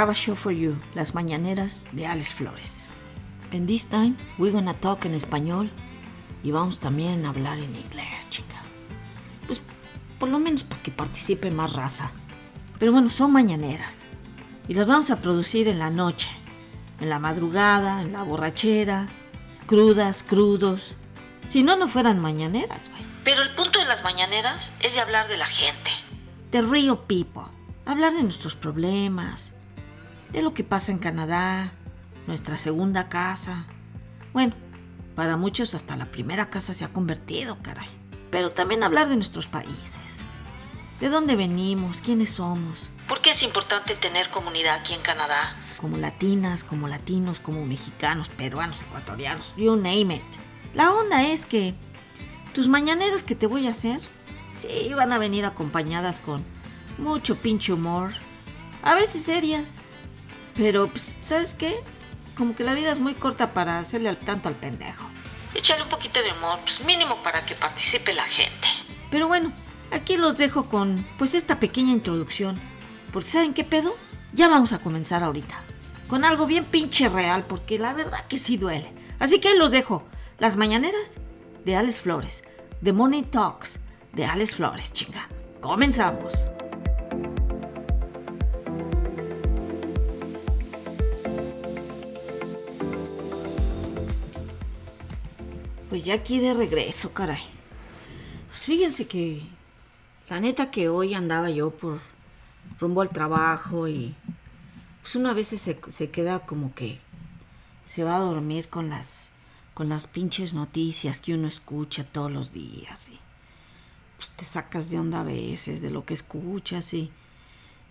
have a show for you, Las Mañaneras de Alex Flores. And this time, we're gonna talk en español y vamos también a hablar en inglés, chica. Pues por lo menos para que participe más raza. Pero bueno, son mañaneras. Y las vamos a producir en la noche, en la madrugada, en la borrachera, crudas, crudos. Si no, no fueran mañaneras, güey. Pero el punto de las mañaneras es de hablar de la gente. De real people. Hablar de nuestros problemas, de lo que pasa en Canadá, nuestra segunda casa. Bueno, para muchos hasta la primera casa se ha convertido, caray. Pero también hablar de nuestros países. De dónde venimos, quiénes somos. ¿Por qué es importante tener comunidad aquí en Canadá? Como latinas, como latinos, como mexicanos, peruanos, ecuatorianos, you name it. La onda es que tus mañaneras que te voy a hacer, sí van a venir acompañadas con mucho pinche humor, a veces serias, pero, pues, ¿sabes qué? Como que la vida es muy corta para hacerle al tanto al pendejo. Échale un poquito de humor, pues mínimo para que participe la gente. Pero bueno, aquí los dejo con, pues, esta pequeña introducción. Porque ¿saben qué pedo? Ya vamos a comenzar ahorita. Con algo bien pinche real, porque la verdad que sí duele. Así que los dejo. Las mañaneras de Alex Flores. The Money Talks de Alex Flores, chinga. Comenzamos. Pues ya aquí de regreso, caray. Pues fíjense que la neta que hoy andaba yo por rumbo al trabajo y pues una vez se, se queda como que se va a dormir con las con las pinches noticias que uno escucha todos los días y pues te sacas de onda a veces de lo que escuchas y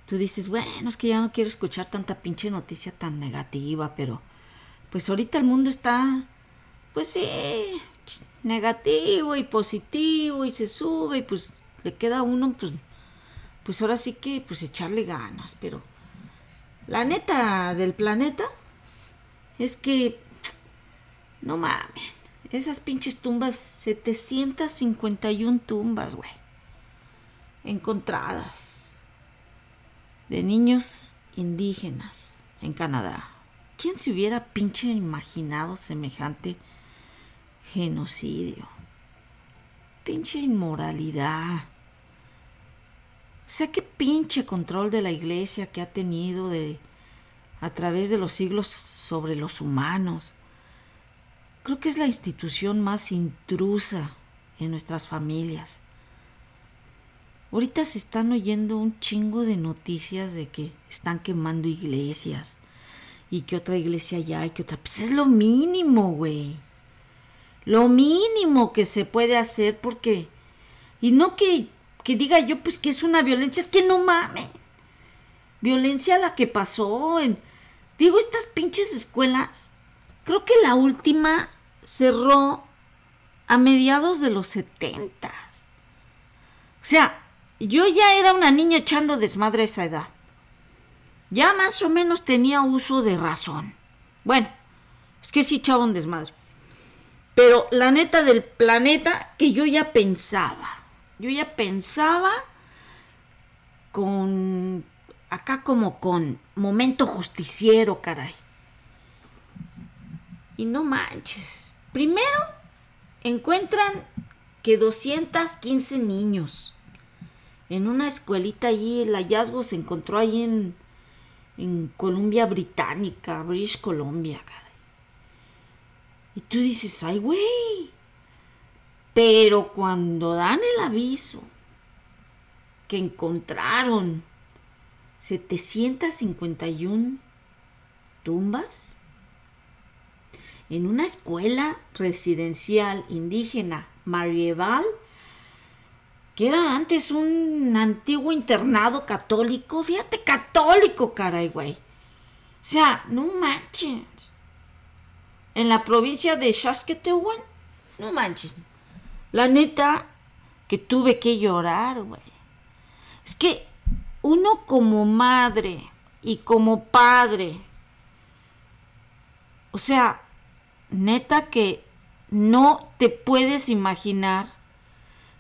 tú dices, bueno, es que ya no quiero escuchar tanta pinche noticia tan negativa, pero pues ahorita el mundo está pues sí, negativo y positivo y se sube y pues le queda a uno pues pues ahora sí que pues echarle ganas, pero la neta del planeta es que no mames, esas pinches tumbas 751 tumbas, güey. Encontradas de niños indígenas en Canadá. ¿Quién se hubiera pinche imaginado semejante genocidio, pinche inmoralidad. O sea, qué pinche control de la iglesia que ha tenido de, a través de los siglos sobre los humanos. Creo que es la institución más intrusa en nuestras familias. Ahorita se están oyendo un chingo de noticias de que están quemando iglesias y que otra iglesia ya y que otra. Pues es lo mínimo, güey lo mínimo que se puede hacer porque y no que, que diga yo pues que es una violencia, es que no mames. Violencia la que pasó en digo estas pinches escuelas. Creo que la última cerró a mediados de los setentas. O sea, yo ya era una niña echando desmadre a esa edad. Ya más o menos tenía uso de razón. Bueno, es que sí echaba un desmadre. Pero la neta del planeta que yo ya pensaba. Yo ya pensaba con acá como con momento justiciero, caray. Y no manches. Primero encuentran que 215 niños en una escuelita allí, el hallazgo se encontró ahí en, en Columbia Británica, British Columbia. Y tú dices, ay, güey. Pero cuando dan el aviso que encontraron 751 tumbas en una escuela residencial indígena marieval, que era antes un antiguo internado católico, fíjate, católico, caray, güey. O sea, no manches en la provincia de Saskatchewan. No manches. La neta que tuve que llorar, güey. Es que uno como madre y como padre, o sea, neta que no te puedes imaginar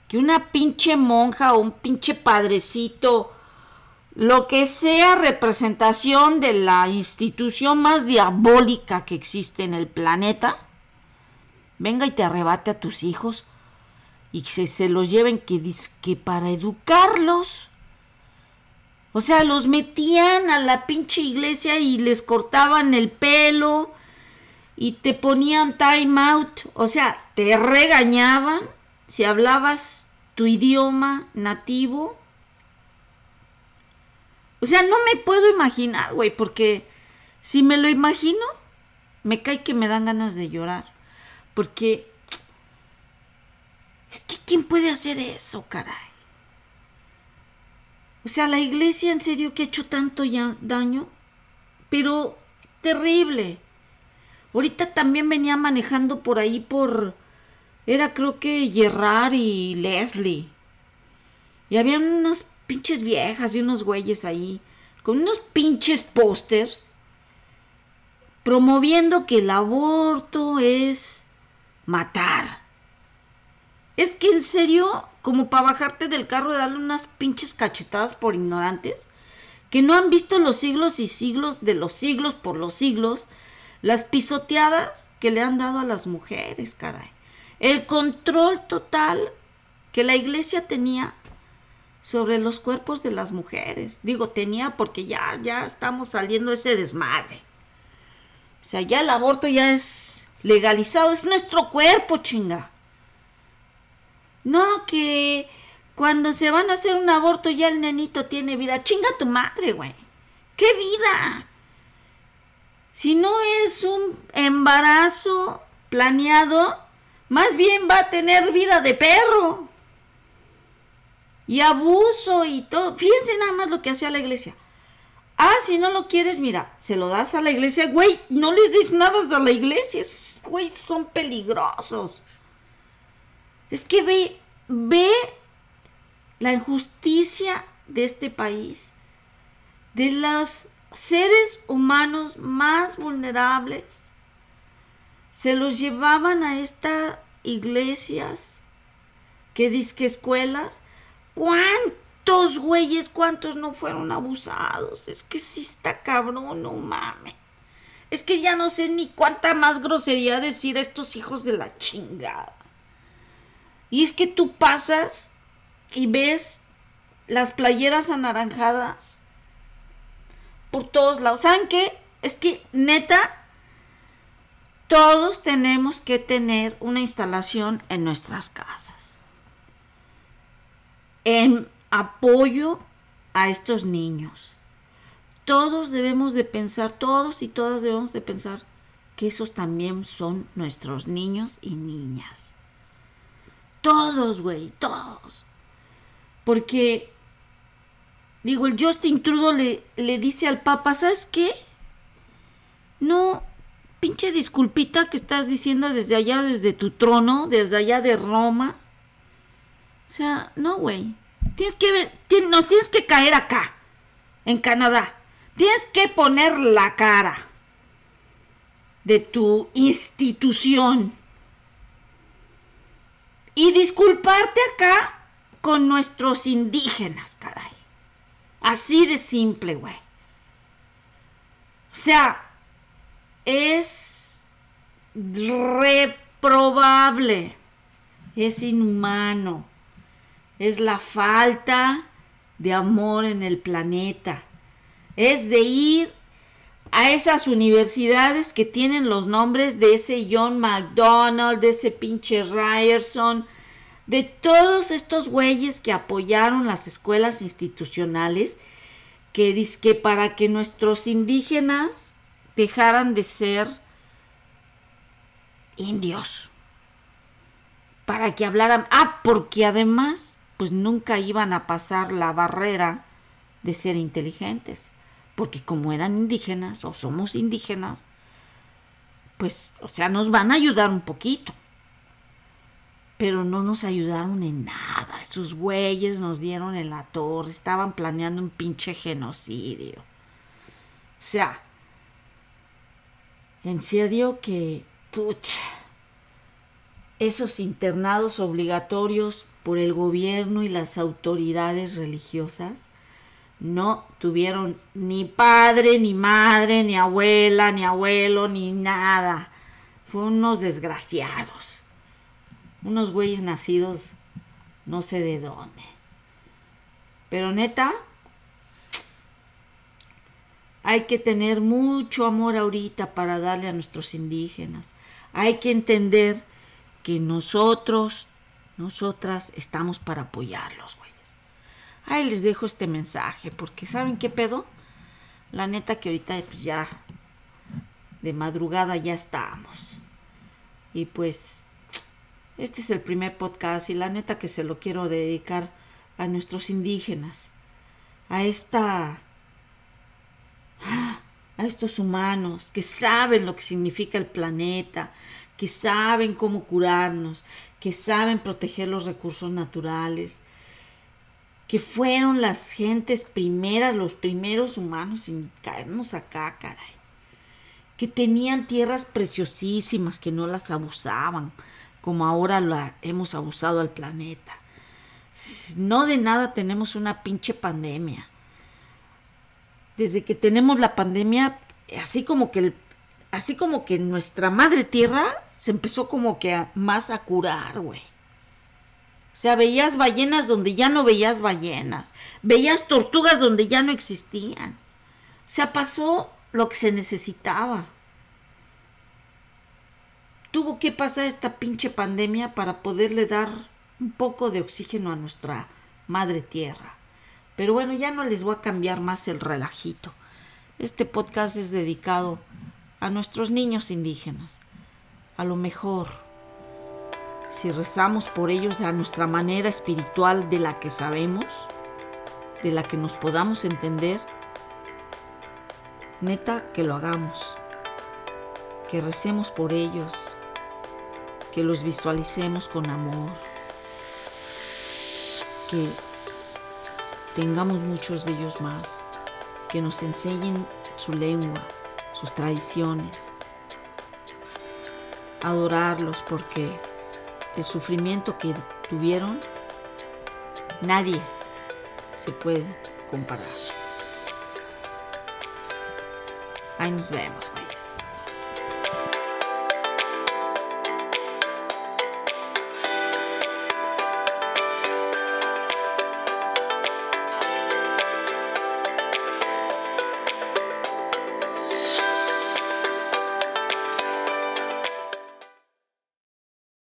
que una pinche monja o un pinche padrecito lo que sea representación de la institución más diabólica que existe en el planeta, venga y te arrebate a tus hijos y se, se los lleven que, que para educarlos. O sea, los metían a la pinche iglesia y les cortaban el pelo y te ponían time out. O sea, te regañaban si hablabas tu idioma nativo. O sea, no me puedo imaginar, güey, porque si me lo imagino, me cae que me dan ganas de llorar. Porque es que ¿quién puede hacer eso, caray? O sea, la iglesia en serio que ha hecho tanto daño, pero terrible. Ahorita también venía manejando por ahí por... Era creo que Gerard y Leslie. Y había unas pinches viejas y unos güeyes ahí con unos pinches pósters promoviendo que el aborto es matar. Es que en serio, como para bajarte del carro y darle unas pinches cachetadas por ignorantes, que no han visto los siglos y siglos de los siglos por los siglos, las pisoteadas que le han dado a las mujeres, caray. El control total que la iglesia tenía sobre los cuerpos de las mujeres. Digo, tenía porque ya, ya estamos saliendo ese desmadre. O sea, ya el aborto ya es legalizado, es nuestro cuerpo, chinga. No, que cuando se van a hacer un aborto ya el nenito tiene vida. Chinga tu madre, güey. ¿Qué vida? Si no es un embarazo planeado, más bien va a tener vida de perro. Y abuso y todo. Fíjense nada más lo que hacía la iglesia. Ah, si no lo quieres, mira, se lo das a la iglesia. Güey, no les des nada a la iglesia. Esos güey son peligrosos. Es que ve, ve la injusticia de este país. De los seres humanos más vulnerables se los llevaban a estas iglesias, que disque escuelas. ¿Cuántos güeyes, cuántos no fueron abusados? Es que sí está cabrón, no mames. Es que ya no sé ni cuánta más grosería decir a estos hijos de la chingada. Y es que tú pasas y ves las playeras anaranjadas por todos lados. ¿Saben qué? Es que neta, todos tenemos que tener una instalación en nuestras casas. En apoyo a estos niños. Todos debemos de pensar, todos y todas debemos de pensar que esos también son nuestros niños y niñas. Todos, güey, todos. Porque, digo, el Justin Trudeau le, le dice al Papa, ¿sabes qué? No, pinche disculpita que estás diciendo desde allá, desde tu trono, desde allá de Roma. O sea, no, güey. Tienes que nos tienes que caer acá, en Canadá. Tienes que poner la cara de tu institución. Y disculparte acá con nuestros indígenas, caray. Así de simple, güey. O sea, es reprobable, es inhumano, es la falta de amor en el planeta, es de ir a esas universidades que tienen los nombres de ese John McDonald, de ese pinche Ryerson, de todos estos güeyes que apoyaron las escuelas institucionales, que, que para que nuestros indígenas dejaran de ser indios. Para que hablaran, ah, porque además, pues nunca iban a pasar la barrera de ser inteligentes. Porque como eran indígenas o somos indígenas, pues, o sea, nos van a ayudar un poquito. Pero no nos ayudaron en nada. Esos güeyes nos dieron en la torre, estaban planeando un pinche genocidio. O sea, en serio que, pucha, esos internados obligatorios por el gobierno y las autoridades religiosas no tuvieron ni padre, ni madre, ni abuela, ni abuelo, ni nada. Fue unos desgraciados. Unos güeyes nacidos no sé de dónde. Pero neta, hay que tener mucho amor ahorita para darle a nuestros indígenas. Hay que entender que nosotros, nosotras estamos para apoyarlos, güeyes. Ahí les dejo este mensaje, porque ¿saben qué pedo? La neta que ahorita pues, ya de madrugada ya estamos. Y pues este es el primer podcast y la neta que se lo quiero dedicar a nuestros indígenas, a esta a estos humanos que saben lo que significa el planeta, que saben cómo curarnos, que saben proteger los recursos naturales, que fueron las gentes primeras, los primeros humanos en caernos acá, caray, que tenían tierras preciosísimas, que no las abusaban, como ahora la hemos abusado al planeta. No de nada tenemos una pinche pandemia desde que tenemos la pandemia, así como que así como que nuestra madre tierra se empezó como que más a curar, güey. O sea, veías ballenas donde ya no veías ballenas, veías tortugas donde ya no existían. O sea, pasó lo que se necesitaba. Tuvo que pasar esta pinche pandemia para poderle dar un poco de oxígeno a nuestra madre tierra. Pero bueno, ya no les voy a cambiar más el relajito. Este podcast es dedicado a nuestros niños indígenas. A lo mejor, si rezamos por ellos a nuestra manera espiritual de la que sabemos, de la que nos podamos entender, neta que lo hagamos, que recemos por ellos, que los visualicemos con amor, que tengamos muchos de ellos más, que nos enseñen su lengua, sus tradiciones, adorarlos porque el sufrimiento que tuvieron nadie se puede comparar. Ahí nos vemos,